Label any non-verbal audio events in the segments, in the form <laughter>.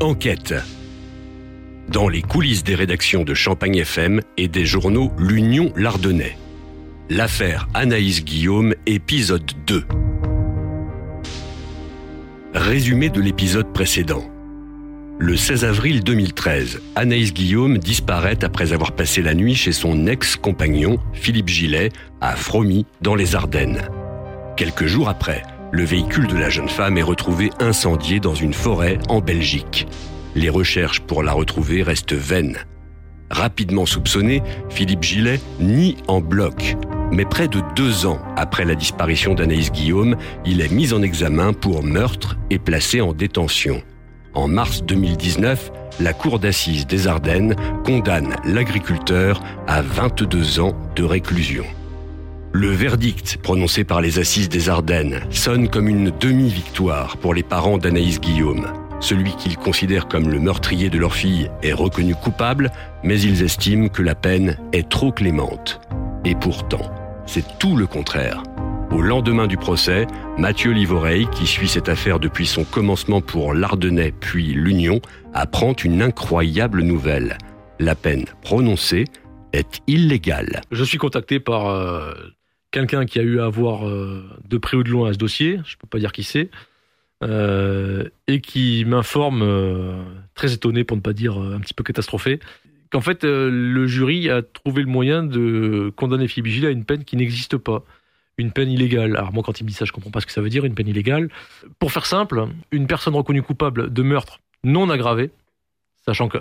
Enquête. Dans les coulisses des rédactions de Champagne FM et des journaux L'Union Lardonnais. L'affaire Anaïs Guillaume, épisode 2. Résumé de l'épisode précédent. Le 16 avril 2013, Anaïs Guillaume disparaît après avoir passé la nuit chez son ex-compagnon, Philippe Gillet, à Fromy, dans les Ardennes. Quelques jours après, le véhicule de la jeune femme est retrouvé incendié dans une forêt en Belgique. Les recherches pour la retrouver restent vaines. Rapidement soupçonné, Philippe Gillet nie en bloc. Mais près de deux ans après la disparition d'Anaïs Guillaume, il est mis en examen pour meurtre et placé en détention. En mars 2019, la Cour d'assises des Ardennes condamne l'agriculteur à 22 ans de réclusion. Le verdict prononcé par les assises des Ardennes sonne comme une demi-victoire pour les parents d'Anaïs Guillaume. Celui qu'ils considèrent comme le meurtrier de leur fille est reconnu coupable, mais ils estiment que la peine est trop clémente. Et pourtant, c'est tout le contraire. Au lendemain du procès, Mathieu Livoreille, qui suit cette affaire depuis son commencement pour l'Ardennais puis l'Union, apprend une incroyable nouvelle. La peine prononcée est illégale. Je suis contacté par euh, quelqu'un qui a eu à voir euh, de près ou de loin à ce dossier, je ne peux pas dire qui c'est, euh, et qui m'informe, très étonné pour ne pas dire un petit peu catastrophé, qu'en fait le jury a trouvé le moyen de condamner Philippe Gilles à une peine qui n'existe pas une peine illégale. Alors moi, quand il me dit ça, je comprends pas ce que ça veut dire, une peine illégale. Pour faire simple, une personne reconnue coupable de meurtre non aggravé, sachant que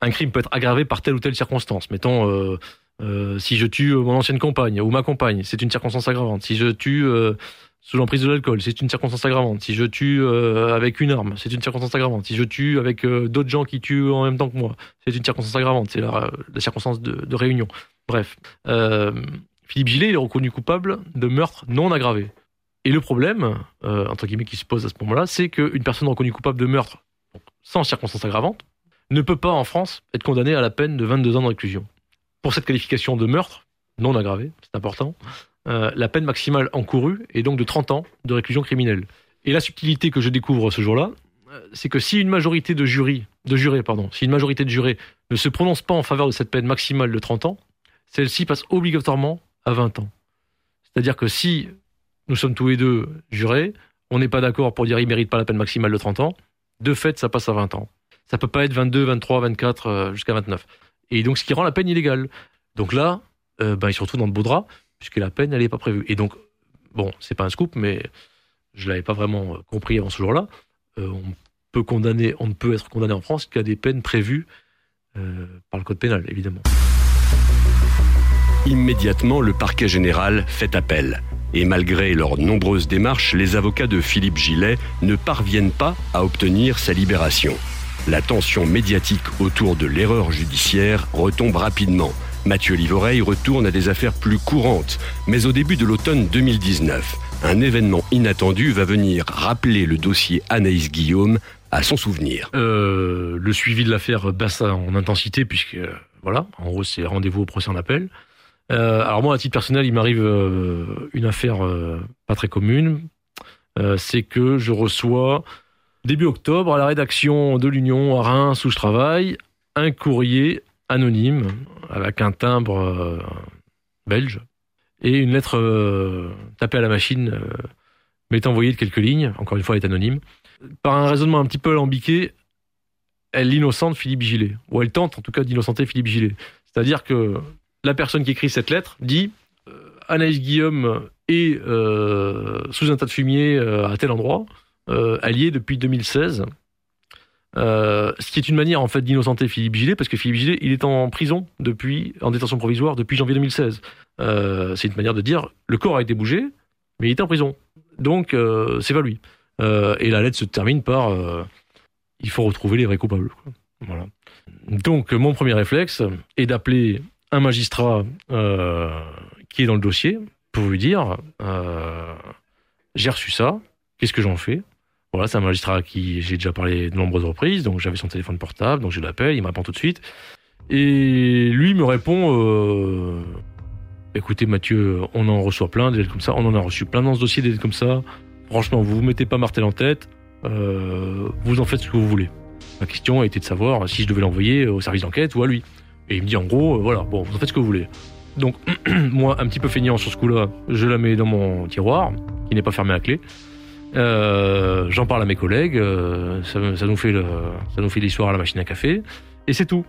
un crime peut être aggravé par telle ou telle circonstance. Mettons, euh, euh, si je tue mon ancienne compagne ou ma compagne, c'est une circonstance aggravante. Si je tue euh, sous l'emprise de l'alcool, c'est une circonstance aggravante. Si je tue avec une arme, c'est une circonstance aggravante. Si je tue avec d'autres gens qui tuent en même temps que moi, c'est une circonstance aggravante. C'est la, circonstance de, réunion. Bref. Philippe Gillet est reconnu coupable de meurtre non aggravé. Et le problème, euh, entre guillemets, qui se pose à ce moment-là, c'est qu'une personne reconnue coupable de meurtre sans circonstances aggravantes ne peut pas en France être condamnée à la peine de 22 ans de réclusion. Pour cette qualification de meurtre non aggravé, c'est important, euh, la peine maximale encourue est donc de 30 ans de réclusion criminelle. Et la subtilité que je découvre ce jour-là, euh, c'est que si une majorité de jury, de jurés, pardon, si une majorité de jurés ne se prononce pas en faveur de cette peine maximale de 30 ans, celle-ci passe obligatoirement à 20 ans. C'est-à-dire que si nous sommes tous les deux jurés, on n'est pas d'accord pour dire il mérite pas la peine maximale de 30 ans, de fait, ça passe à 20 ans. Ça peut pas être 22, 23, 24 jusqu'à 29. Et donc, ce qui rend la peine illégale. Donc là, euh, ben, il se retrouve dans le beau drap, puisque la peine, n'est pas prévue. Et donc, bon, c'est pas un scoop, mais je l'avais pas vraiment compris avant ce jour-là. Euh, on peut condamner, on ne peut être condamné en France qu'à des peines prévues euh, par le code pénal, évidemment. Immédiatement, le parquet général fait appel. Et malgré leurs nombreuses démarches, les avocats de Philippe Gillet ne parviennent pas à obtenir sa libération. La tension médiatique autour de l'erreur judiciaire retombe rapidement. Mathieu Livoreille retourne à des affaires plus courantes. Mais au début de l'automne 2019, un événement inattendu va venir rappeler le dossier Anaïs Guillaume à son souvenir. Euh, le suivi de l'affaire baisse en intensité puisque, voilà, en gros c'est rendez-vous au procès en appel. Euh, alors moi, à titre personnel, il m'arrive euh, une affaire euh, pas très commune. c'est que je reçois début octobre à la rédaction de l'Union à Reims où je travaille un courrier anonyme avec un timbre belge et une lettre tapée à la machine m'est envoyée de quelques lignes. Encore une fois, elle est anonyme. Par un raisonnement un petit peu alambiqué, elle innocente Philippe Gillet, ou elle tente en tout cas d'innocenter Philippe Gillet. C'est-à-dire que la personne qui écrit cette lettre dit euh, Anaïs Guillaume est euh, sous un tas de fumier euh, à tel endroit, allié depuis 2016. ce qui est une manière en fait d'innocenter Philippe Gillet parce que Philippe Gillet il est en prison depuis en détention provisoire depuis janvier 2016. c'est une manière de dire le corps a été bougé mais il est en prison donc c'est pas lui. et la lettre se termine par il faut retrouver les vrais coupables. Voilà. Donc mon premier réflexe est d'appeler un magistrat euh, qui est dans le dossier pour lui dire euh, j'ai reçu ça, qu'est-ce que j'en fais? Voilà, c'est un magistrat à qui j'ai déjà parlé de nombreuses reprises, donc j'avais son téléphone portable, donc je l'appelle, il me répond tout de suite. Et lui me répond euh, écoutez Mathieu, on en reçoit plein des lettres comme ça, on en a reçu plein dans ce dossier des lettres comme ça. Franchement, vous vous mettez pas martel en tête, vous en faites ce que vous voulez. Ma question était de savoir si je devais l'envoyer au service d'enquête ou à lui. Et il me dit en gros, euh, voilà, bon, vous en faites ce que vous voulez. Donc, <clears throat> moi, un petit peu feignant sur ce coup-là, je la mets dans mon tiroir, qui n'est pas fermé à clé. Euh, J'en parle à mes collègues, euh, ça, ça, nous fait le, ça nous fait l'histoire à la machine à café, et c'est tout.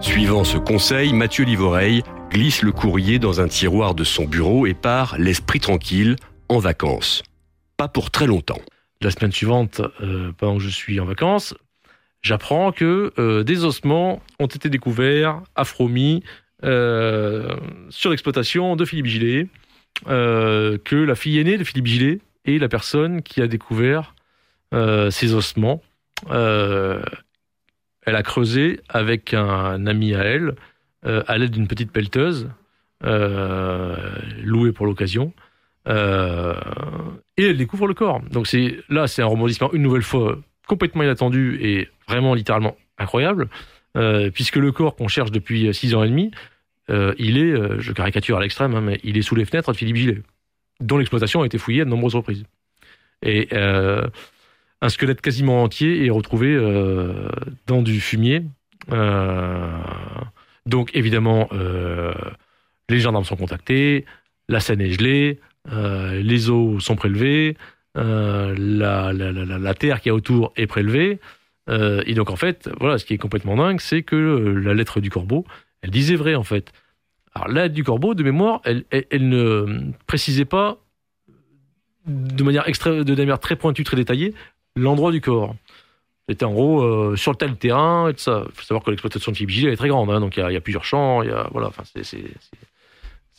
Suivant ce conseil, Mathieu Livoreille glisse le courrier dans un tiroir de son bureau et part, l'esprit tranquille, en vacances. Pas pour très longtemps. La semaine suivante, euh, pendant que je suis en vacances, j'apprends que euh, des ossements ont été découverts à Fromy euh, sur l'exploitation de Philippe Gillet, euh, que la fille aînée de Philippe Gillet est la personne qui a découvert euh, ces ossements. Euh, elle a creusé avec un ami à elle, à l'aide d'une petite pelleteuse, louée pour l'occasion. Euh, et elle découvre le corps. Donc c'est là, c'est un rebondissement une nouvelle fois complètement inattendu et vraiment littéralement incroyable, euh, puisque le corps qu'on cherche depuis six ans et demi, euh, il est, euh, je caricature à l'extrême, hein, mais il est sous les fenêtres de Philippe Gillet, dont l'exploitation a été fouillée à de nombreuses reprises. Et euh, un squelette quasiment entier est retrouvé dans du fumier. donc évidemment, les gendarmes sont contactés, la scène est gelée, les eaux sont prélevées, la, la, la, la, terre qui est autour est prélevée. Et donc en fait, voilà, ce qui est complètement dingue, c'est que la lettre du corbeau, elle disait vrai en fait. Alors la lettre du corbeau, de mémoire, elle, ne précisait pas de manière, extra, de manière très pointue, très détaillée, l'endroit du corps. C'était en gros euh, sur tel terrain et tout ça. Il faut savoir que l'exploitation de Philippe est très grande, hein, donc il y, a plusieurs champs, voilà,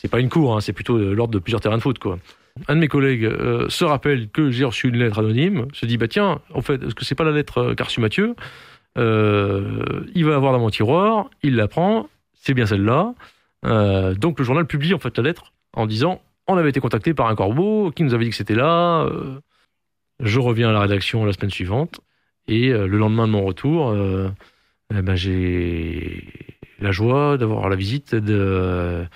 c'est pas une cour, hein, c'est plutôt l'ordre de plusieurs terrains de foot. Un de mes collègues euh, se rappelle que j'ai reçu une lettre anonyme, se dit bah tiens, en fait, est-ce que c'est pas la lettre euh, qu'a reçue Mathieu? Euh, Il va avoir dans mon tiroir, il la prend, c'est bien celle-là. Euh, donc le journal publie en fait la lettre en disant on avait été contacté par un corbeau qui nous avait dit que c'était là. Euh, je reviens à la rédaction la semaine suivante et euh, le lendemain de mon retour, eh ben, j'ai la joie d'avoir la visite d'un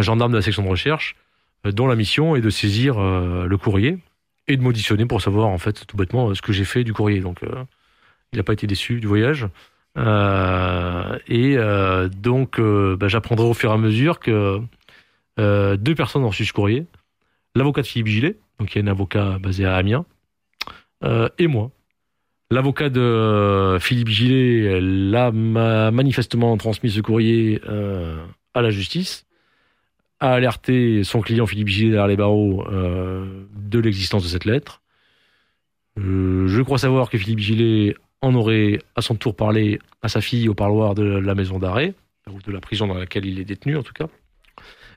gendarme de la section de recherche dont la mission est de saisir le courrier et de m'auditionner pour savoir en fait tout bêtement ce que j'ai fait du courrier. Donc il n'a pas été déçu du voyage. Euh, et euh, donc euh, bah, j'apprendrai au fur et à mesure que deux personnes ont reçu ce courrier. L'avocat de Philippe Gillet, donc y a un avocat basé à Amiens, et moi. L'avocat de Philippe Gillet l'a manifestement transmis ce courrier à la justice a alerté son client Philippe Gillet derrière les barreaux de l'existence de cette lettre. Je crois savoir que Philippe Gillet en aurait à son tour parlé à sa fille au parloir de la maison d'arrêt, ou de la prison dans laquelle il est détenu en tout cas.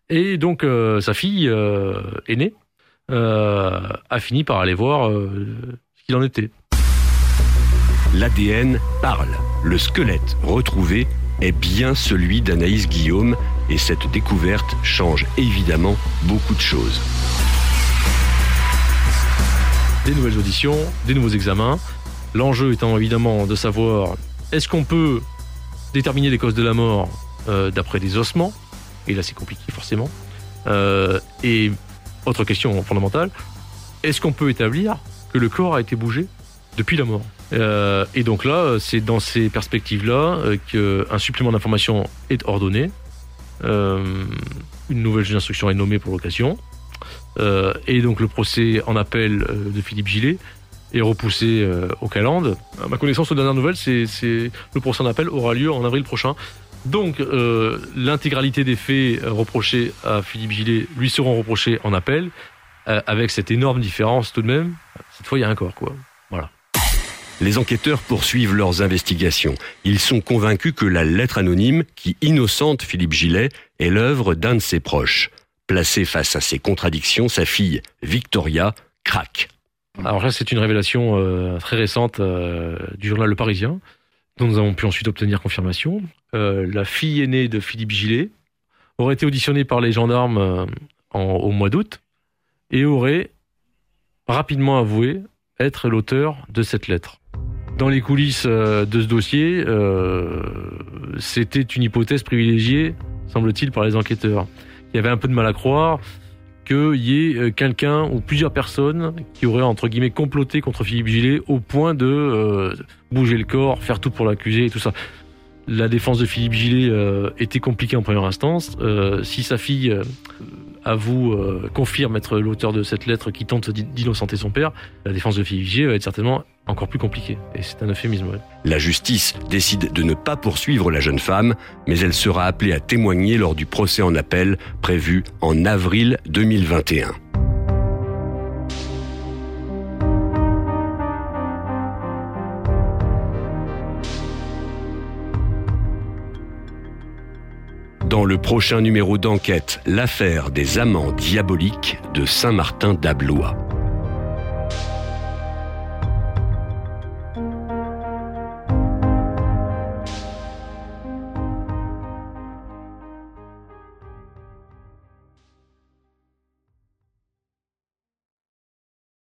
Et donc euh, sa fille euh, aînée euh, a fini par aller voir ce qu'il en était. L'ADN parle. Le squelette retrouvé est bien celui d'Anaïs Guillaume et cette découverte change évidemment beaucoup de choses. Des nouvelles auditions, des nouveaux examens. L'enjeu étant évidemment de savoir est-ce qu'on peut déterminer les causes de la mort euh, d'après des ossements? Et là c'est compliqué forcément. Euh, et autre question fondamentale, est-ce qu'on peut établir que le corps a été bougé depuis la mort? Euh, Et donc là, c'est dans ces perspectives-là qu'un supplément d'information est ordonné une nouvelle juge d'instruction est nommée pour l'occasion. Et donc le procès en appel de Philippe Gillet est repoussé euh, au calende. Ma connaissance, aux dernières nouvelles, c'est le procès en appel aura lieu en avril prochain. Donc euh, l'intégralité des faits reprochés à Philippe Gillet lui seront reprochés en appel, euh, avec cette énorme différence tout de même. Cette fois, il y a un corps, quoi. Voilà. Les enquêteurs poursuivent leurs investigations. Ils sont convaincus que la lettre anonyme qui innocente Philippe Gillet est l'œuvre d'un de ses proches. Placée face à ces contradictions, sa fille, Victoria, craque. Alors là, c'est une révélation euh, très récente euh, du journal Le Parisien, dont nous avons pu ensuite obtenir confirmation. Euh, la fille aînée de Philippe Gillet aurait été auditionnée par les gendarmes en, au mois d'août et aurait rapidement avoué être l'auteur de cette lettre. Dans les coulisses de ce dossier, c'était une hypothèse privilégiée, semble-t-il, par les enquêteurs. Il y avait un peu de mal à croire, qu'il y ait euh, quelqu'un ou plusieurs personnes qui auraient entre guillemets comploté contre Philippe Gillet au point de euh, bouger le corps, faire tout pour l'accuser et tout ça. La défense de Philippe Gillet euh, était compliquée en première instance. si sa fille avoue, confirme être l'auteur de cette lettre qui tente d'innocenter son père, la défense de Gillet va être certainement encore plus compliquée. Et c'est un euphémisme. La justice décide de ne pas poursuivre la jeune femme, mais elle sera appelée à témoigner lors du procès en appel prévu en avril 2021. Dans le prochain numéro d'enquête, l'affaire des amants diaboliques de Saint-Martin d'Ablois.